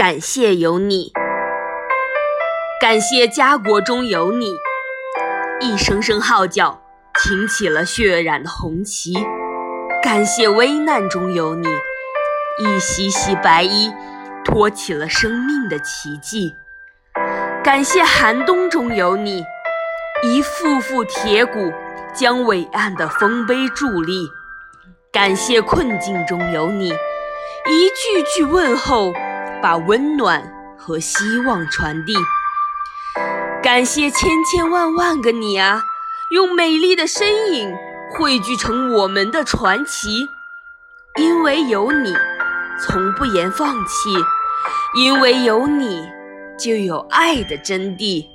感谢有你，感谢家国中有你，一声声号角擎起了血染的红旗；感谢危难中有你，一袭袭白衣托起了生命的奇迹；感谢寒冬中有你，一副副铁骨将伟岸的丰碑伫立；感谢困境中有你，一句句问候。把温暖和希望传递，感谢千千万万个你啊，用美丽的身影汇聚成我们的传奇。因为有你，从不言放弃；因为有你，就有爱的真谛。